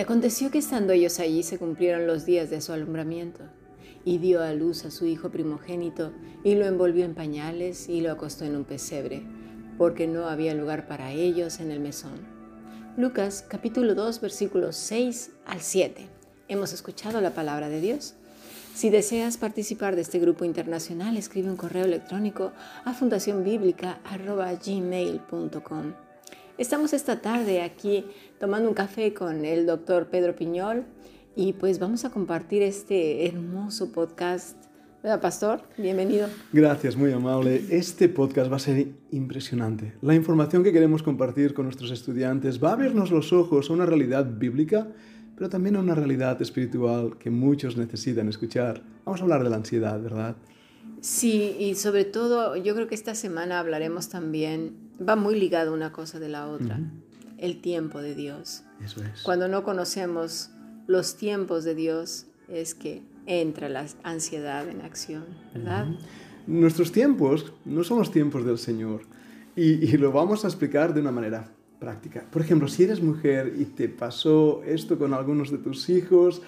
Aconteció que estando ellos allí se cumplieron los días de su alumbramiento, y dio a luz a su hijo primogénito, y lo envolvió en pañales y lo acostó en un pesebre, porque no había lugar para ellos en el mesón. Lucas capítulo 2 versículos 6 al 7. Hemos escuchado la palabra de Dios. Si deseas participar de este grupo internacional, escribe un correo electrónico a fundacionbiblica.gmail.com. Estamos esta tarde aquí tomando un café con el doctor Pedro Piñol y pues vamos a compartir este hermoso podcast. ¿Verdad, Pastor? Bienvenido. Gracias, muy amable. Este podcast va a ser impresionante. La información que queremos compartir con nuestros estudiantes va a abrirnos los ojos a una realidad bíblica pero también a una realidad espiritual que muchos necesitan escuchar. Vamos a hablar de la ansiedad, ¿verdad? Sí, y sobre todo yo creo que esta semana hablaremos también, va muy ligado una cosa de la otra, el tiempo de Dios. Eso es. Cuando no conocemos los tiempos de Dios es que entra la ansiedad en acción, ¿verdad? Nuestros tiempos no son los tiempos del Señor y, y lo vamos a explicar de una manera práctica. Por ejemplo, si eres mujer y te pasó esto con algunos de tus hijos,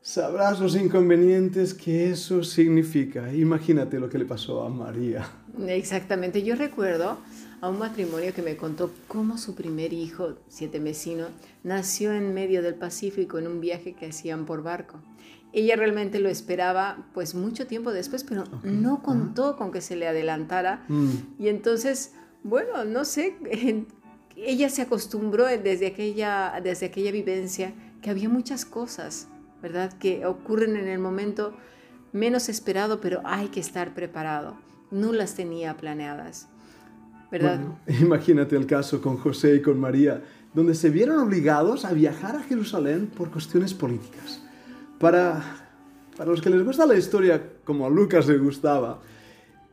sabrás los inconvenientes que eso significa. Imagínate lo que le pasó a María. Exactamente. Yo recuerdo a un matrimonio que me contó cómo su primer hijo, siete mesino, nació en medio del Pacífico en un viaje que hacían por barco. Ella realmente lo esperaba pues mucho tiempo después, pero no contó con que se le adelantara. Mm. Y entonces, bueno, no sé, ella se acostumbró desde aquella, desde aquella vivencia que había muchas cosas, ¿verdad? Que ocurren en el momento menos esperado, pero hay que estar preparado. No las tenía planeadas, ¿verdad? imagínate el caso con José y con María, donde se vieron obligados a viajar a Jerusalén por cuestiones políticas. Para, para los que les gusta la historia, como a Lucas le gustaba,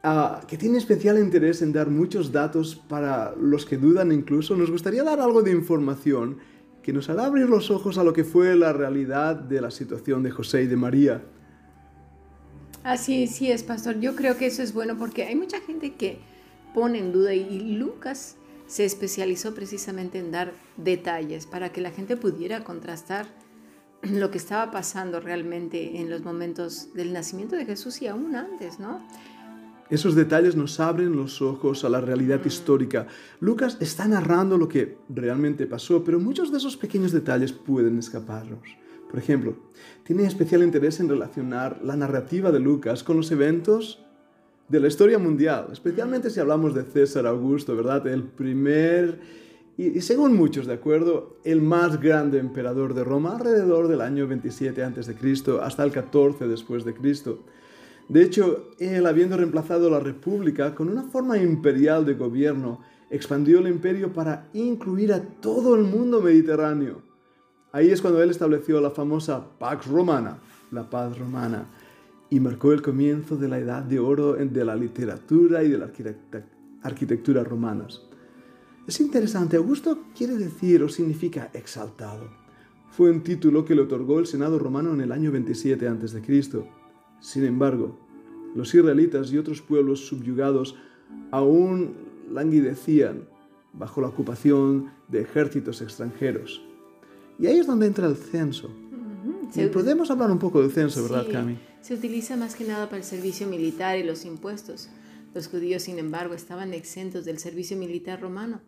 Ah, que tiene especial interés en dar muchos datos para los que dudan incluso, nos gustaría dar algo de información que nos hará abrir los ojos a lo que fue la realidad de la situación de José y de María. Así sí es, pastor. Yo creo que eso es bueno porque hay mucha gente que pone en duda y Lucas se especializó precisamente en dar detalles para que la gente pudiera contrastar lo que estaba pasando realmente en los momentos del nacimiento de Jesús y aún antes, ¿no? Esos detalles nos abren los ojos a la realidad mm. histórica. Lucas está narrando lo que realmente pasó, pero muchos de esos pequeños detalles pueden escaparnos. Por ejemplo, tiene especial interés en relacionar la narrativa de Lucas con los eventos de la historia mundial, especialmente si hablamos de César Augusto, ¿verdad? El primer y, según muchos, de acuerdo, el más grande emperador de Roma alrededor del año 27 a.C. hasta el 14 después de Cristo. De hecho, él, habiendo reemplazado la república con una forma imperial de gobierno, expandió el imperio para incluir a todo el mundo mediterráneo. Ahí es cuando él estableció la famosa Pax Romana, la paz romana, y marcó el comienzo de la edad de oro de la literatura y de la arquitectura romanas. Es interesante, Augusto quiere decir o significa exaltado. Fue un título que le otorgó el Senado romano en el año 27 a.C. Sin embargo, los israelitas y otros pueblos subyugados aún languidecían bajo la ocupación de ejércitos extranjeros. Y ahí es donde entra el censo. podemos hablar un poco del censo, ¿verdad, Cami? Se utiliza más que nada para el servicio militar y los impuestos. Los judíos, sin embargo, estaban exentos del servicio militar romano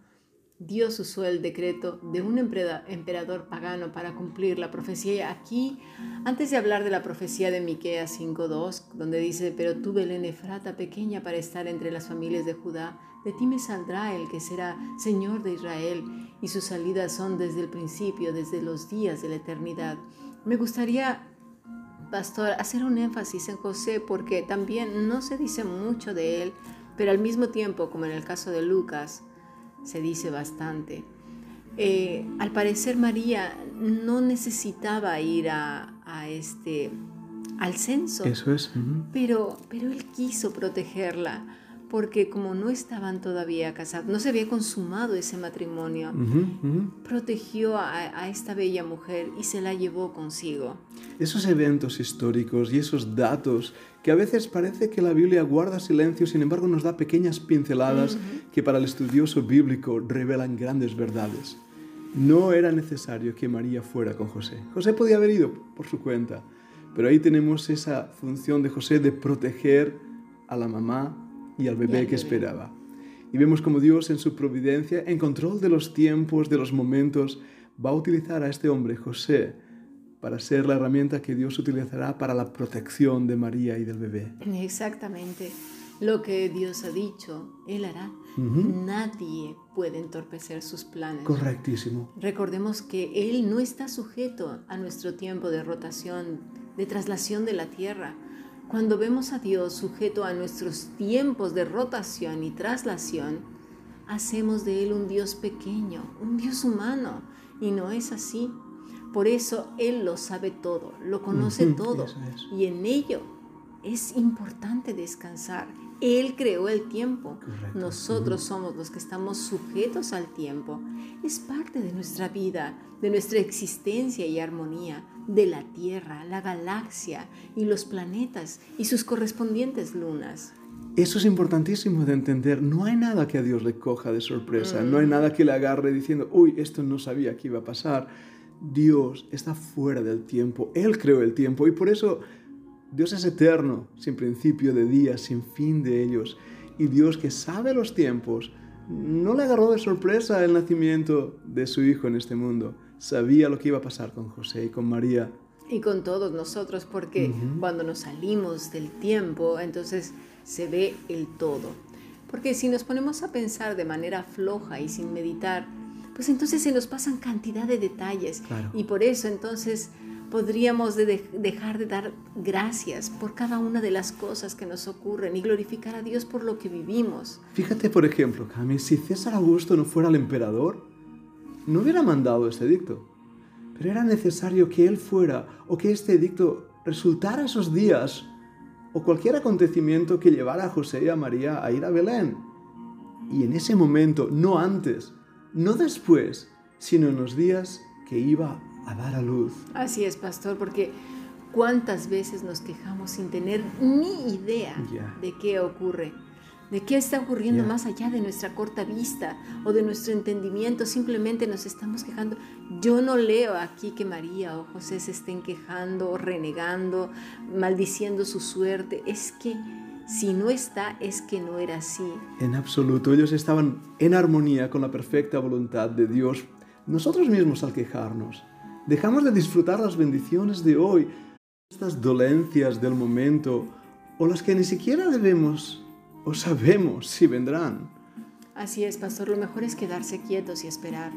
Dios usó el decreto de un emperador pagano para cumplir la profecía. Aquí, antes de hablar de la profecía de Miqueas 5:2, donde dice, "Pero tú Belén Efrata, pequeña para estar entre las familias de Judá, de ti me saldrá el que será Señor de Israel, y sus salidas son desde el principio, desde los días de la eternidad." Me gustaría pastor, hacer un énfasis en José porque también no se dice mucho de él, pero al mismo tiempo, como en el caso de Lucas, se dice bastante. Eh, al parecer María no necesitaba ir a, este, al censo. Eso es. pero, pero él quiso protegerla porque como no estaban todavía casados, no se había consumado ese matrimonio, protegió a, esta bella mujer y se la llevó consigo. Esos eventos históricos y esos datos que a veces parece que la Biblia guarda silencio, sin embargo nos da pequeñas pinceladas que para el estudioso bíblico revelan grandes verdades. No era necesario que María fuera con José. José podía haber ido por su cuenta, pero ahí tenemos esa función de José de proteger a la mamá y al bebé que esperaba. Y vemos como Dios en su providencia, en control de los tiempos, de los momentos, va a utilizar a este hombre, José, para ser la herramienta que Dios utilizará para la protección de María y del bebé. Exactamente. Lo que Dios ha dicho, Él hará. Nadie puede entorpecer sus planes. Correctísimo. Recordemos que Él no está sujeto a nuestro tiempo de rotación, de traslación de la tierra. Cuando vemos a Dios sujeto a nuestros tiempos de rotación y traslación, hacemos de Él un Dios pequeño, un Dios humano, y no es así. Por eso Él lo sabe todo, lo conoce todo, y en ello es importante descansar él creó el tiempo. Nosotros somos los que estamos sujetos al tiempo. Es parte de nuestra vida, de nuestra existencia y armonía, de la Tierra, la galaxia y los planetas y sus correspondientes lunas. Eso es importantísimo de entender. No hay nada que a Dios le coja de sorpresa. No hay mm. nada que le agarre diciendo, uy, esto no sabía que iba a pasar. Dios está fuera del tiempo. Él creó el tiempo y por eso Dios es eterno, sin principio de días, sin fin de ellos. Y Dios que sabe los tiempos, no le agarró de sorpresa el nacimiento de su hijo en este mundo. Sabía lo que iba a pasar con José y con María. Y con todos nosotros, porque cuando nos salimos del tiempo, entonces se ve el todo. Porque si nos ponemos a pensar de manera floja y sin meditar, pues entonces se nos pasan cantidad de detalles. Y por eso entonces podríamos dejar de dar gracias por cada una de las cosas que nos ocurren y glorificar a Dios por lo que vivimos. Fíjate, por ejemplo, Cami, si César Augusto no fuera el emperador, no hubiera mandado este edicto. Pero era necesario que él fuera o que este edicto resultara esos días o cualquier acontecimiento que llevara a José y a María a ir a Belén. Y en ese momento, no antes, no después, sino en los días que iba a dar a luz. Así es, pastor, porque cuántas veces nos quejamos sin tener ni idea de qué ocurre, de qué está ocurriendo más allá de nuestra corta vista o de nuestro entendimiento, simplemente nos estamos quejando. Yo no leo aquí que María o José se estén quejando renegando, maldiciendo su suerte, es que si no está, es que no era así. En absoluto, ellos estaban en armonía con la perfecta voluntad de Dios. Nosotros mismos al quejarnos, Dejamos de disfrutar las bendiciones de hoy, estas dolencias del momento, o las que ni siquiera debemos o sabemos si vendrán. Así es, pastor, lo mejor es quedarse quietos y esperar.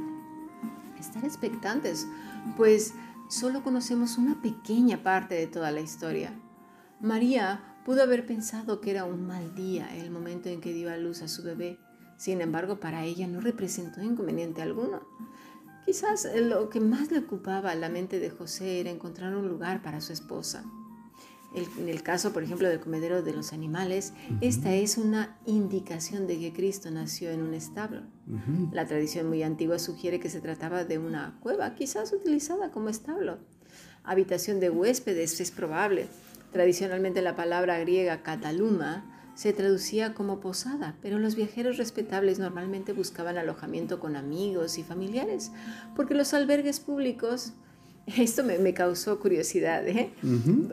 Estar expectantes, pues solo conocemos una pequeña parte de toda la historia. María pudo haber pensado que era un mal día el momento en que dio a luz a su bebé. Sin embargo, para ella no representó inconveniente alguno. Quizás lo que más le ocupaba a la mente de José era encontrar un lugar para su esposa. en el caso, por ejemplo, del comedero de los animales, esta es una indicación de que Cristo nació en un establo. La tradición muy antigua sugiere que se trataba de una cueva, quizás utilizada como establo. Habitación de huéspedes es probable. Tradicionalmente la palabra griega kataluma se traducía como posada, pero los viajeros respetables normalmente buscaban alojamiento con amigos y familiares, porque los albergues públicos, esto me, causó curiosidad, ¿eh?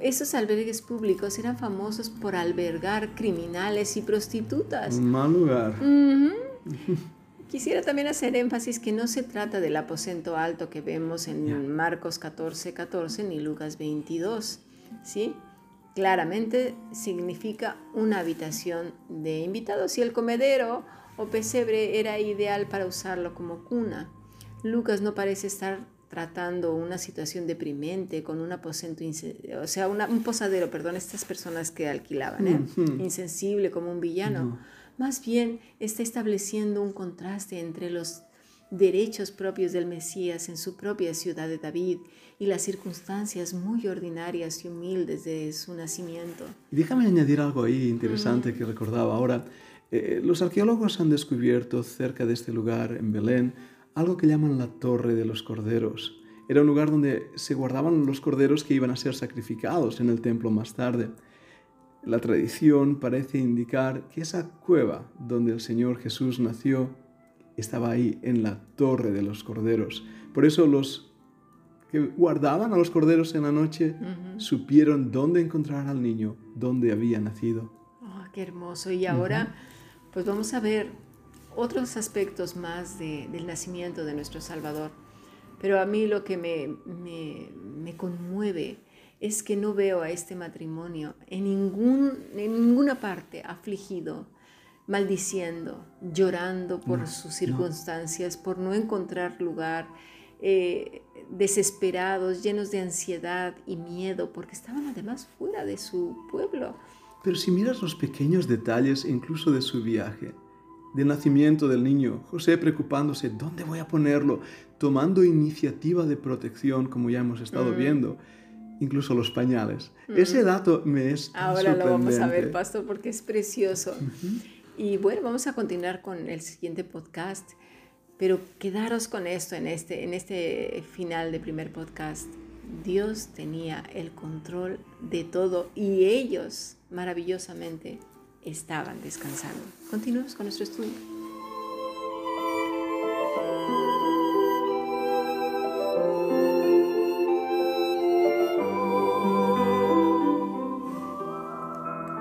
esos albergues públicos eran famosos por albergar criminales y prostitutas. Un mal lugar. Quisiera también hacer énfasis que no se trata del aposento alto que vemos en Marcos 14, 14 ni Lucas 22, ¿sí? Claramente significa una habitación de invitados y el comedero o pesebre era ideal para usarlo como cuna. Lucas no parece estar tratando una situación deprimente con un aposento, o sea, un posadero, perdón, estas personas que alquilaban, ¿eh? insensible como un villano. Más bien está estableciendo un contraste entre los derechos propios del Mesías en su propia ciudad de David y las circunstancias muy ordinarias y humildes de su nacimiento. Déjame añadir algo ahí interesante que recordaba ahora. Eh, los arqueólogos han descubierto cerca de este lugar, en Belén, algo que llaman la Torre de los Corderos. Era un lugar donde se guardaban los corderos que iban a ser sacrificados en el templo más tarde. La tradición parece indicar que esa cueva donde el Señor Jesús nació estaba ahí en la torre de los corderos. Por eso los que guardaban a los corderos en la noche supieron dónde encontrar al niño, dónde había nacido. Oh, qué hermoso. Y ahora, pues vamos a ver otros aspectos más del nacimiento de nuestro Salvador. Pero a mí lo que me, me, conmueve es que no veo a este matrimonio en, ningún, en ninguna parte afligido, maldiciendo, llorando por sus circunstancias, por no encontrar lugar, eh, desesperados, llenos de ansiedad y miedo, porque estaban además fuera de su pueblo. Pero si miras los pequeños detalles incluso de su viaje, del nacimiento del niño, José preocupándose, ¿dónde voy a ponerlo? Tomando iniciativa de protección, como ya hemos estado mm. viendo, incluso los pañales. Mm. Ese dato me es Ahora lo vamos a ver, pastor, porque es precioso. Y bueno, vamos a continuar con el siguiente podcast, pero quedaros con esto en este, en este final de primer podcast. Dios tenía el control de todo y ellos maravillosamente estaban descansando. Continuamos con nuestro estudio.